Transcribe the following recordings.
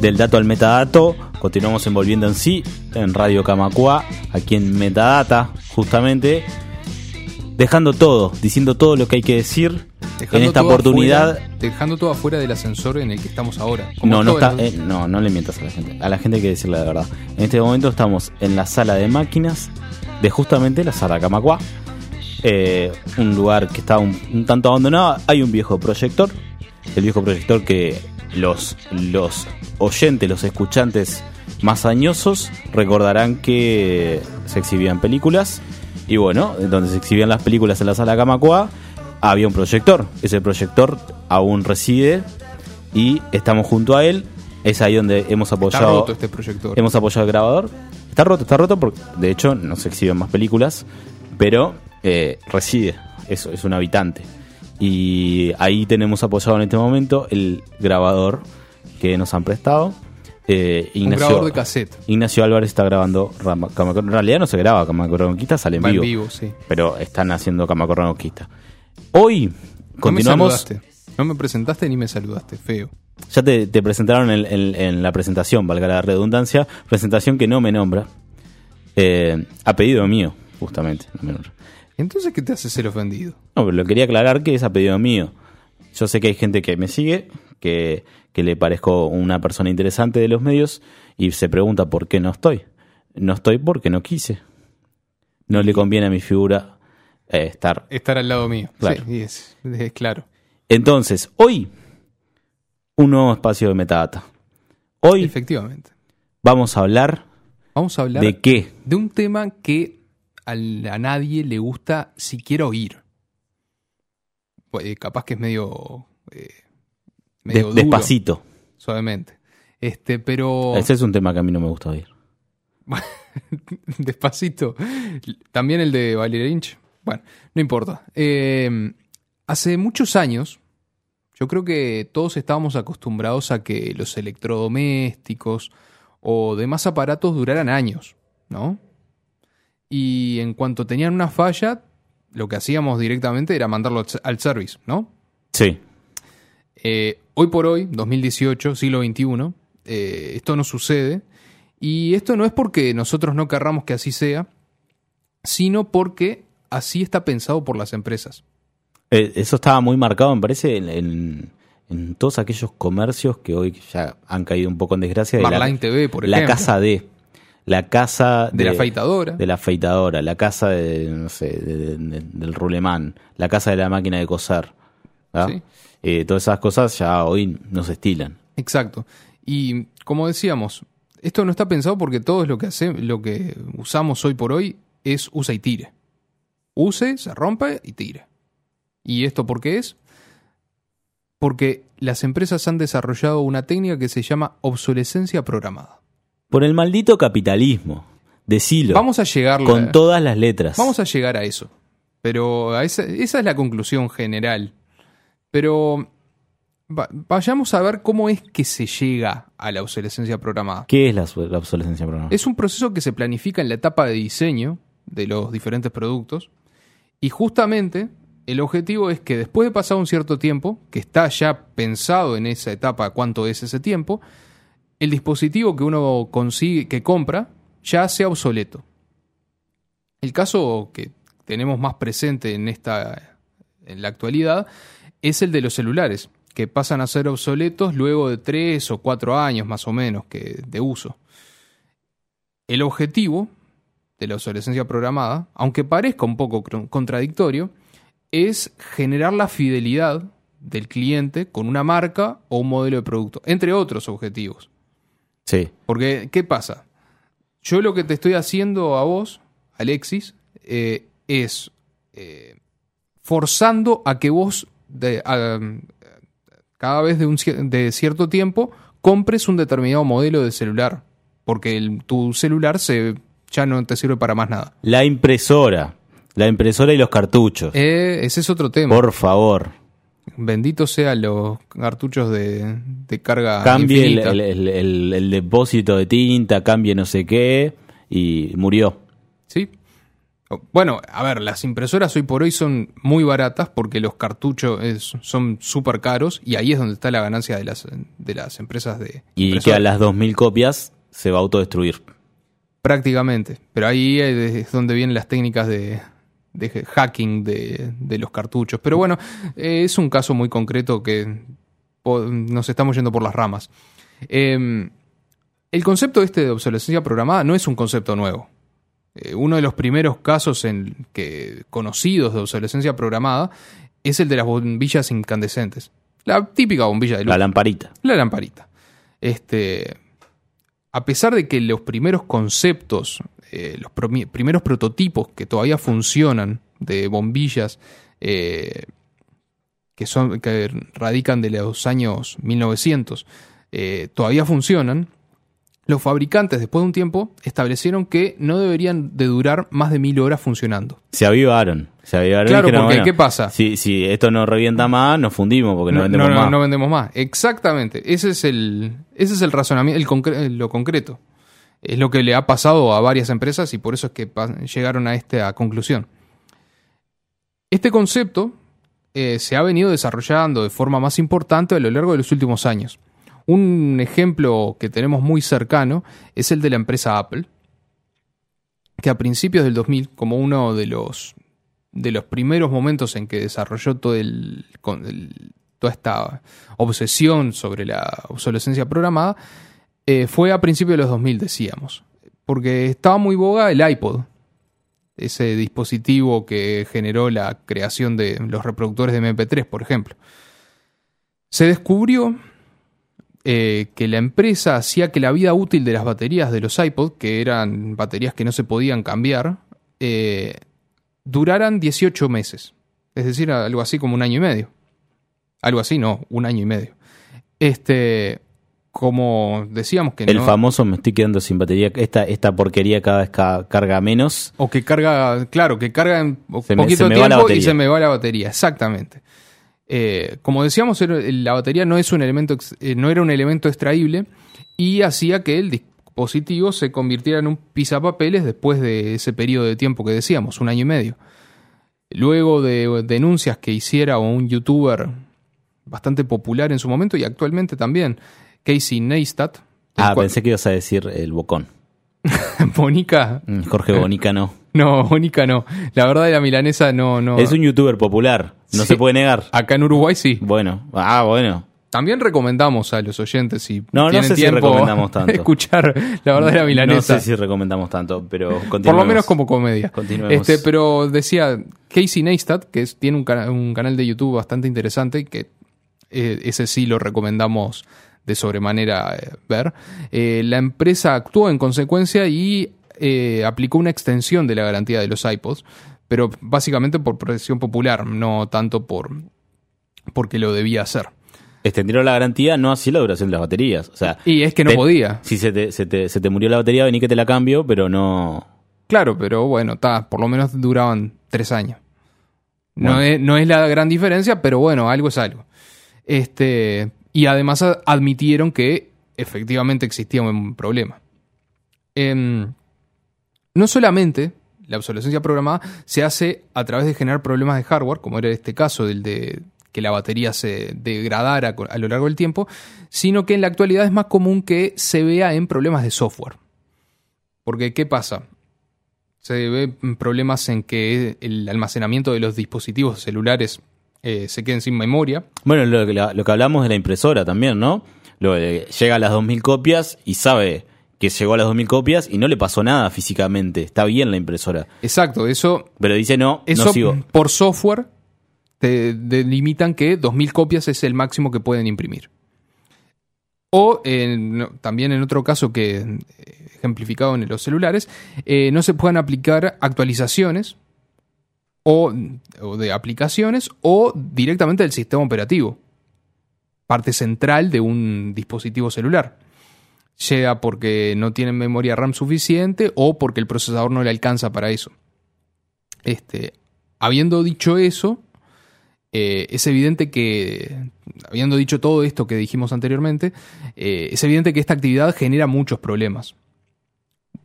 Del dato al metadato. Continuamos envolviendo en sí en Radio Camacua, aquí en Metadata, justamente. Dejando todo, diciendo todo lo que hay que decir en esta oportunidad. dejando todo afuera del ascensor en el que estamos ahora. No, no, está, eh, no, no le mientas a la gente. A la gente hay que decirle la verdad. En este momento estamos en la sala de máquinas de justamente la sala Camacua. Eh, un lugar que está un, un tanto abandonado. Hay un viejo proyector. El viejo proyector que los, los oyentes, los escuchantes más añosos recordarán que se exhibían películas y bueno, donde se exhibían las películas en la sala Camacua había un proyector. Ese proyector aún reside y estamos junto a él. Es ahí donde hemos apoyado. Está roto este proyector. Hemos apoyado el grabador. Está roto, está roto porque de hecho no se exhiben más películas, pero eh, reside. Eso es un habitante. Y ahí tenemos apoyado en este momento el grabador que nos han prestado. Eh, Ignacio, un grabador de cassette. Ignacio Álvarez está grabando En realidad no se graba Camacorranquista, sale en vivo. vivo sí. Pero están haciendo Camacorranquista. Hoy continuamos. No me, no me presentaste ni me saludaste, feo. Ya te, presentaron en, la presentación, valga la redundancia, presentación que no me nombra. Eh, a pedido mío, justamente. No me nombra. Entonces, ¿qué te hace ser ofendido? No, pero lo quería aclarar que es a pedido mío. Yo sé que hay gente que me sigue, que, le parezco una persona interesante de los medios y se pregunta por qué no estoy. No estoy porque no quise. No le conviene a mi figura eh, estar. Estar al lado mío. Claro. Sí, es, es claro. Entonces, hoy, un nuevo espacio de metadata. Hoy. Efectivamente. Vamos a hablar. Vamos a hablar. ¿De qué? De un tema que a nadie le gusta siquiera oír. Pues, eh, capaz que es medio. Eh, despacito. Suavemente. Este, pero. Ese es un tema que a mí no me gusta oír. despacito. También el de Valeria Lynch. Bueno, no importa. Eh, hace muchos años, yo creo que todos estábamos acostumbrados a que los electrodomésticos o demás aparatos duraran años, ¿no? Y en cuanto tenían una falla, lo que hacíamos directamente era mandarlo al service, ¿no? Sí. Eh, hoy por hoy, 2018, siglo XXI, eh, esto no sucede. Y esto no es porque nosotros no querramos que así sea, sino porque así está pensado por las empresas. Eh, eso estaba muy marcado, me parece, en, todos aquellos comercios que hoy ya han caído un poco en desgracia. Marline TV, por ejemplo. La casa de la casa de, la afeitadora. De la afeitadora, la casa de, no sé, del rulemán, la casa de la máquina de coser. Eh, todas esas cosas ya hoy no se estilan. Exacto. Y como decíamos, esto no está pensado porque todo lo que hace, lo que usamos hoy por hoy es usa y tire. Use, se rompe y tire. ¿Y esto por qué es? Porque las empresas han desarrollado una técnica que se llama obsolescencia programada. Por el maldito capitalismo. Decilo. Vamos a llegar. Con todas las letras. Vamos a llegar a eso. Pero esa, es la conclusión general. Pero vayamos a ver cómo es que se llega a la obsolescencia programada. ¿Qué es la, la, obsolescencia programada? Es un proceso que se planifica en la etapa de diseño de los diferentes productos. Y justamente el objetivo es que después de pasar un cierto tiempo, que está ya pensado en esa etapa cuánto es ese tiempo, el dispositivo que uno consigue, que compra, ya sea obsoleto. El caso que tenemos más presente en esta en la actualidad es el de los celulares, que pasan a ser obsoletos luego de tres o cuatro años más o menos que de uso. El objetivo de la obsolescencia programada, aunque parezca un poco contradictorio, es generar la fidelidad del cliente con una marca o un modelo de producto, entre otros objetivos. Sí. Porque, ¿qué pasa? Yo lo que te estoy haciendo a vos, Alexis, eh, es eh, forzando a que vos, de, a- cada vez de, un, de cierto tiempo, compres un determinado modelo de celular. Porque el- tu celular se, ya no te sirve para más nada. La impresora. La impresora y los cartuchos. Eh, ese es otro tema. Por favor. Bendito sean los cartuchos de, de carga Cambie el, infinita. el- el- el- el depósito de tinta, cambie no sé qué. Y murió. Sí. O- Bueno, a ver, las impresoras hoy por hoy son muy baratas porque los cartuchos es- son súper caros y ahí es donde está la ganancia de las, de las empresas de Y que a las 2000 copias se va a autodestruir. Prácticamente. Pero ahí es donde vienen las técnicas de, de hacking de, de los cartuchos. Pero bueno, eh, es un caso muy concreto que nos estamos yendo por las ramas. Eh, el concepto este de obsolescencia programada no es un concepto nuevo. Eh, uno de los primeros casos en que, conocidos de obsolescencia programada es el de las bombillas incandescentes. La típica bombilla de luz. La lamparita. La lamparita. Este, a pesar de que los primeros conceptos, eh, los primeros prototipos que todavía funcionan de bombillas eh, que, son, que radican de los años 1900, eh, todavía funcionan, los fabricantes después de un tiempo establecieron que no deberían de durar más de mil horas funcionando. Se avivaron. Se avivaron Claro, porque bueno, ¿qué pasa? Si, si esto no revienta más, nos fundimos porque no, vendemos no, más. no vendemos más. Exactamente. Ese es el, ese es el razonamiento, el concre- lo concreto. Es lo que le ha pasado a varias empresas y por eso es que llegaron a esta conclusión. Este concepto eh, se ha venido desarrollando de forma más importante a lo largo de los últimos años. Un ejemplo que tenemos muy cercano es el de la empresa Apple, que a principios del 2000, como uno de los, de los primeros momentos en que desarrolló el- toda esta obsesión sobre la obsolescencia programada, eh, fue a principios de los 2000, decíamos. Porque estaba muy boga el iPod, ese dispositivo que generó la creación de los reproductores de MP3, por ejemplo. Se descubrió eh, que la empresa hacía que la vida útil de las baterías de los iPod, que eran baterías que no se podían cambiar, eh, duraran 18 meses. Es decir, algo así como un año y medio. Algo así, no, un año y medio. Este, como decíamos que El no... famoso me estoy quedando sin batería. Esta, esta porquería cada vez ca- carga menos. O que carga, claro, que carga en Se me- poquito se me tiempo y se me va la batería, exactamente. Eh, como decíamos, la batería no es un elemento, eh, no era un elemento extraíble y hacía que el dispositivo se convirtiera en un pisapapeles después de ese periodo de tiempo que decíamos, un año y medio. Luego de denuncias que hiciera un youtuber bastante popular en su momento y actualmente también, Casey Neistat, Ah, cual- pensé que ibas a decir el bocón. Bonica, Mm, Jorge Bonica no. no, Bonica no. La verdad de la milanesa no, no. Es un youtuber popular. No Sí. se puede negar. Acá en Uruguay sí. Bueno. Ah, bueno. También recomendamos a los oyentes si No, no sé si tiempo recomendamos tanto. escuchar la verdad de la milanesa. No sé si recomendamos tanto, pero Por lo menos como comedia. Continuemos. Este, pero decía Casey Neistat, que es- tiene un, cana- un canal de YouTube bastante interesante, que eh, ese sí lo recomendamos de sobremanera eh, ver. Eh, la empresa actuó en consecuencia y eh, aplicó una extensión de la garantía de los iPods, pero básicamente por presión popular, no tanto por porque lo debía hacer. Extendieron la garantía, no así la duración de las baterías. O sea, Y es que no te- podía. Si se te, se, te, se te murió la batería, vení que te la cambio, pero no. Claro, pero bueno, está, por lo menos duraban tres años. No, Bueno. es, no es la gran diferencia, pero bueno, algo es algo. Este, y además admitieron que efectivamente existía un problema. Em, no solamente la obsolescencia programada se hace a través de generar problemas de hardware, como era este caso del de que la batería se degradara a lo largo del tiempo, sino que en la actualidad es más común que se vea en problemas de software. Porque, ¿qué pasa? Se ve problemas en que el almacenamiento de los dispositivos celulares eh, se queden sin memoria. Bueno, lo, que- la- lo que hablamos de la impresora también, ¿no? Lo de- llega a las 2000 copias y sabe que llegó a las 2000 copias y no le pasó nada físicamente. Está bien la impresora. Exacto, eso, Pero dice, no, eso no sigo. por software te delimitan que 2000 copias es el máximo que pueden imprimir. O también en otro caso que eh, ejemplificado en los celulares, eh, no se puedan aplicar actualizaciones o, de aplicaciones o directamente del sistema operativo, parte central de un dispositivo celular. Sea porque no tienen memoria RAM suficiente o porque el procesador no le alcanza para eso. Este, habiendo dicho eso, eh, es evidente que, habiendo dicho todo esto que dijimos anteriormente, eh, es evidente que esta actividad genera muchos problemas.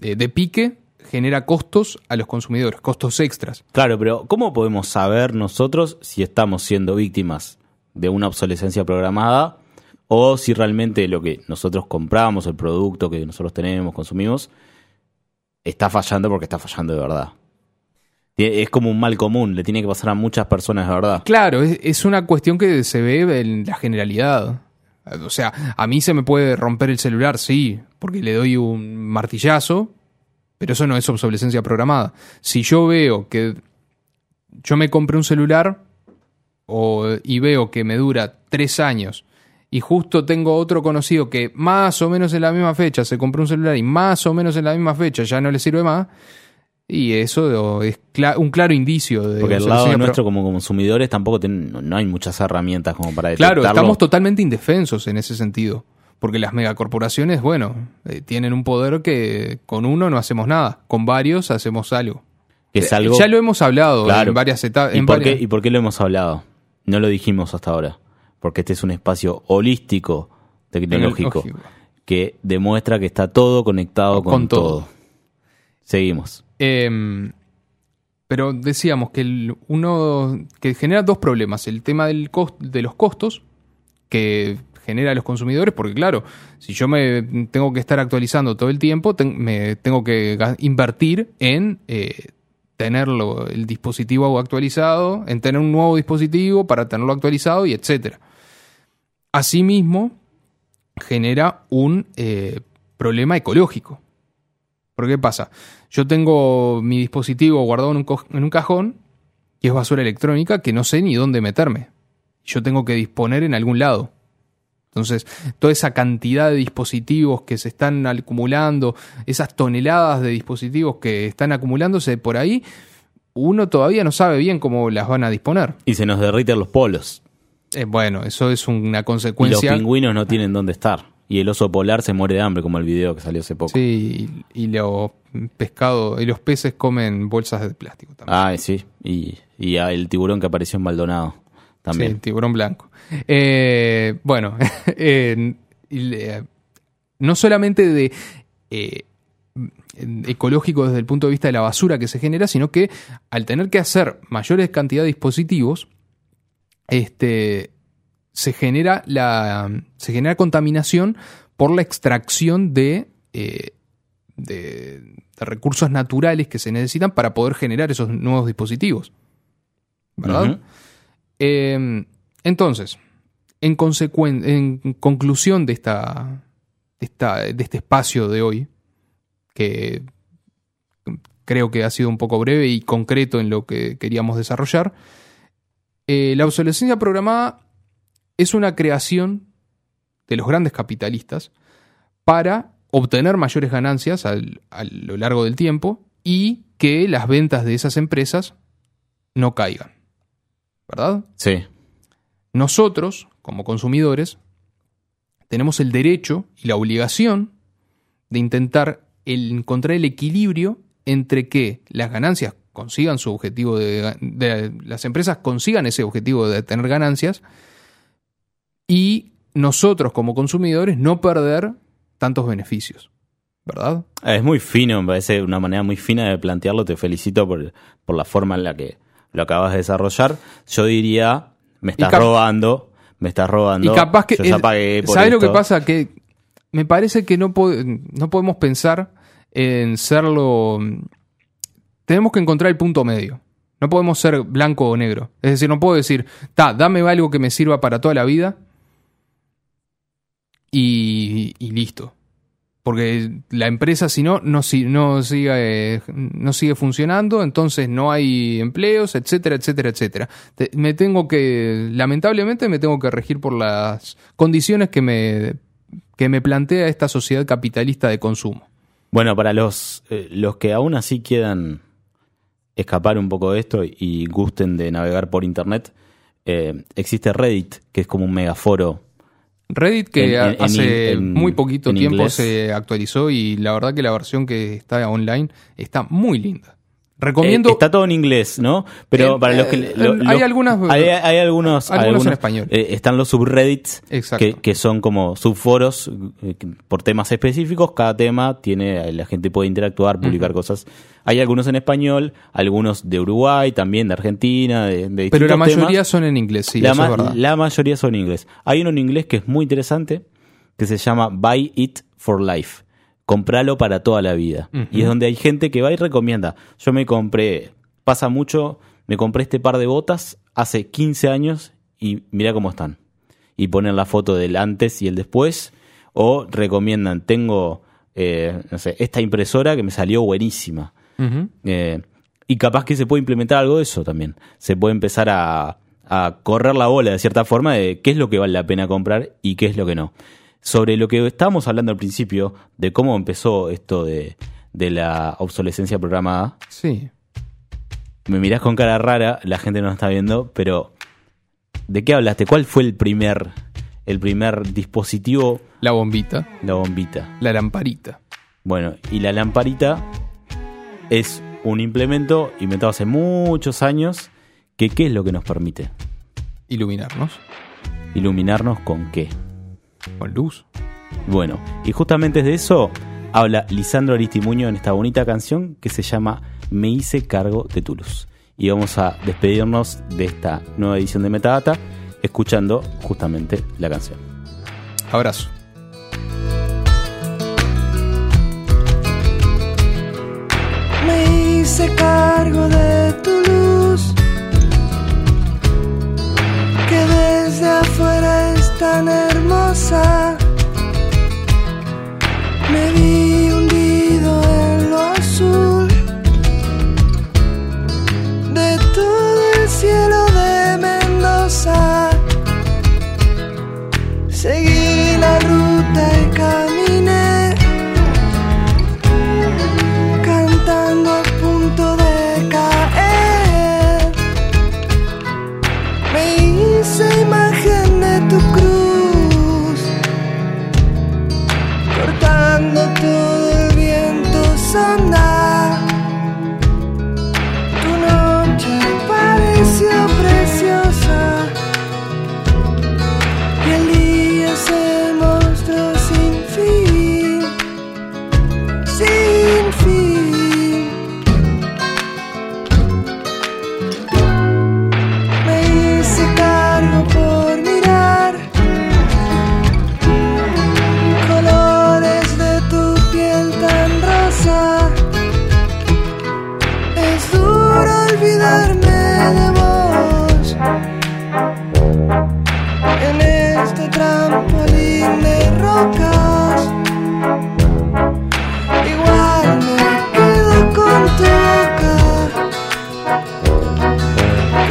Eh, de pique, genera costos a los consumidores, costos extras. Claro, pero ¿cómo podemos saber nosotros si estamos siendo víctimas de una obsolescencia programada o si realmente lo que nosotros compramos, el producto que nosotros tenemos, consumimos, está fallando porque está fallando de verdad? Es como un mal común, le tiene que pasar a muchas personas de verdad. Claro, es, es una cuestión que se ve en la generalidad. O sea, a mí se me puede romper el celular, sí, porque le doy un martillazo, pero eso no es obsolescencia programada. Si yo veo que yo me compré un celular o- y veo que me dura tres años y justo tengo otro conocido que más o menos en la misma fecha se compró un celular y más o menos en la misma fecha ya no le sirve más, y eso es un claro indicio de Porque al lado nuestro como consumidores tampoco ten- no- hay muchas herramientas como para Claro, detectarlo. estamos totalmente indefensos en ese sentido. Porque las megacorporaciones, bueno, eh, tienen un poder que con uno no hacemos nada, con varios hacemos algo. es algo... Ya lo hemos hablado Claro. en varias etapas. ¿Y por, varias- qué, ¿Y por qué lo hemos hablado? No lo dijimos hasta ahora. Porque este es un espacio holístico tecnológico que demuestra que está todo conectado con, Con todo. todo. Seguimos. Em, pero decíamos que el- uno que genera dos problemas. El tema del cos- de los costos, que genera a los consumidores, porque claro, si yo me tengo que estar actualizando todo el tiempo, me tengo que invertir en eh, tenerlo, el dispositivo actualizado, en tener un nuevo dispositivo para tenerlo actualizado y etcétera. Asimismo, genera un eh, problema ecológico. ¿Por qué pasa? Yo tengo mi dispositivo guardado en un, co- en un cajón y es basura electrónica que no sé ni dónde meterme. Yo tengo que disponer en algún lado. Entonces, toda esa cantidad de dispositivos que se están acumulando, esas toneladas de dispositivos que están acumulándose por ahí, uno todavía no sabe bien cómo las van a disponer. Y se nos derriten los polos. Eh, bueno, eso es una Y los consecuencia. pingüinos no tienen dónde estar. Y el oso polar se muere de hambre, como el video que salió hace poco. Sí, y, y los pescados y los peces comen bolsas de plástico también. Ah, sí. Y, y el tiburón que apareció en Maldonado. También. Sí, tiburón blanco. Eh, bueno, eh, no solamente de eh, ecológico desde el punto de vista de la basura que se genera, sino que al tener que hacer mayores cantidades de dispositivos, este, se genera la se genera contaminación por la extracción de, eh, de, de recursos naturales que se necesitan para poder generar esos nuevos dispositivos. ¿Verdad? Eh, entonces, en, en conclusión de, esta, de, esta- de este espacio de hoy, que creo que ha sido un poco breve y concreto en lo que queríamos desarrollar, eh, la obsolescencia programada es una creación de los grandes capitalistas para obtener mayores ganancias al- a lo largo del tiempo y que las ventas de esas empresas no caigan. ¿Verdad? Sí. Nosotros, como consumidores, tenemos el derecho y la obligación de intentar encontrar el equilibrio entre que las ganancias consigan su objetivo de, de- las empresas consigan ese objetivo de tener ganancias y nosotros como consumidores no perder tantos beneficios, ¿verdad? Ah, Es muy fino, me parece una manera muy fina de plantearlo. Te felicito por, por la forma en la que lo acabas de desarrollar. Yo diría, me estás robando, me estás robando. Y capaz que. Yo ya es- pagué por ¿Sabes lo que pasa? Que me parece que no, po- no podemos pensar en serlo. Tenemos que encontrar el punto medio. No podemos ser blanco o negro. Es decir, no puedo decir, ta, dame algo que me sirva para toda la vida y, y listo. Porque la empresa, si no, no, no, sigue, no sigue funcionando, entonces no hay empleos, etcétera, etcétera, etcétera. Te- me tengo que, lamentablemente, me tengo que regir por las condiciones que me, que me plantea esta sociedad capitalista de consumo. Bueno, para los, eh, los que aún así quiedan escapar un poco de esto y gusten de navegar por internet, eh, existe Reddit, que es como un megaforo. Reddit que En- en- en hace en- muy poquito tiempo inglés. se actualizó y la verdad que la versión que está online está muy linda. Recomiendo... Eh, está todo en inglés, ¿no? Pero Eh, para los que... eh, lo- hay algunas- Hay, hay algunos... algunos en español. están los subreddits, Exacto. que, que son como subforos por temas específicos. Cada tema tiene... La gente puede interactuar, publicar cosas. Hay algunos en español, algunos de Uruguay, también de Argentina, de, de pero la temas. mayoría son en inglés, sí, la, eso ma- es verdad. la mayoría son en inglés. Hay uno en inglés que es muy interesante, que se llama Buy It for Life. Compralo para toda la vida. Y es donde hay gente que va y recomienda. Yo me compré, pasa mucho, me compré este par de botas hace 15 años y mira cómo están. Y ponen la foto del antes y el después. O recomiendan, tengo, eh, no sé, esta impresora que me salió buenísima. Eh, y capaz que se puede implementar algo de eso también. Se puede empezar a, a correr la bola de cierta forma de qué es lo que vale la pena comprar y qué es lo que no. Sobre lo que estábamos hablando al principio, de cómo empezó esto de, de la obsolescencia programada, Sí. me mirás con cara rara, la gente no está viendo, pero ¿de qué hablaste? ¿Cuál fue el primer, el primer dispositivo? La bombita, La bombita. la lamparita. Bueno, y la lamparita es un implemento inventado hace muchos años que ¿qué es lo que nos permite? Iluminarnos Iluminarnos con qué. Con luz. Bueno, y justamente de eso habla Lisandro Aristimuño en esta bonita canción que se llama Me hice cargo de tu luz. Y vamos a despedirnos de esta nueva edición de Metadata escuchando justamente la canción. Abrazo. Me hice cargo de tu luz, que desde afuera es tan hermosa. Me vi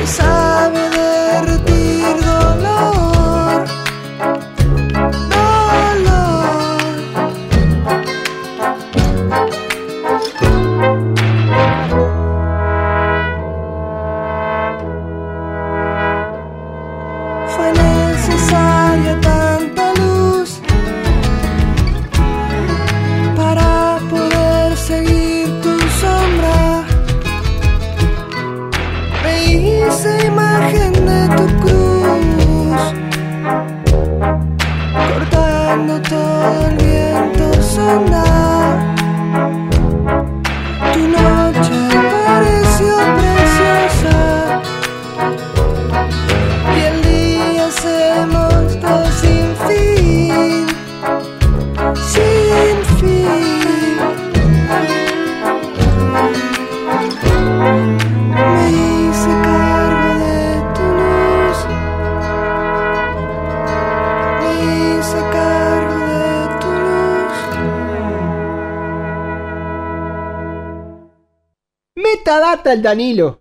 que el viento sonda. Metadata el Danilo.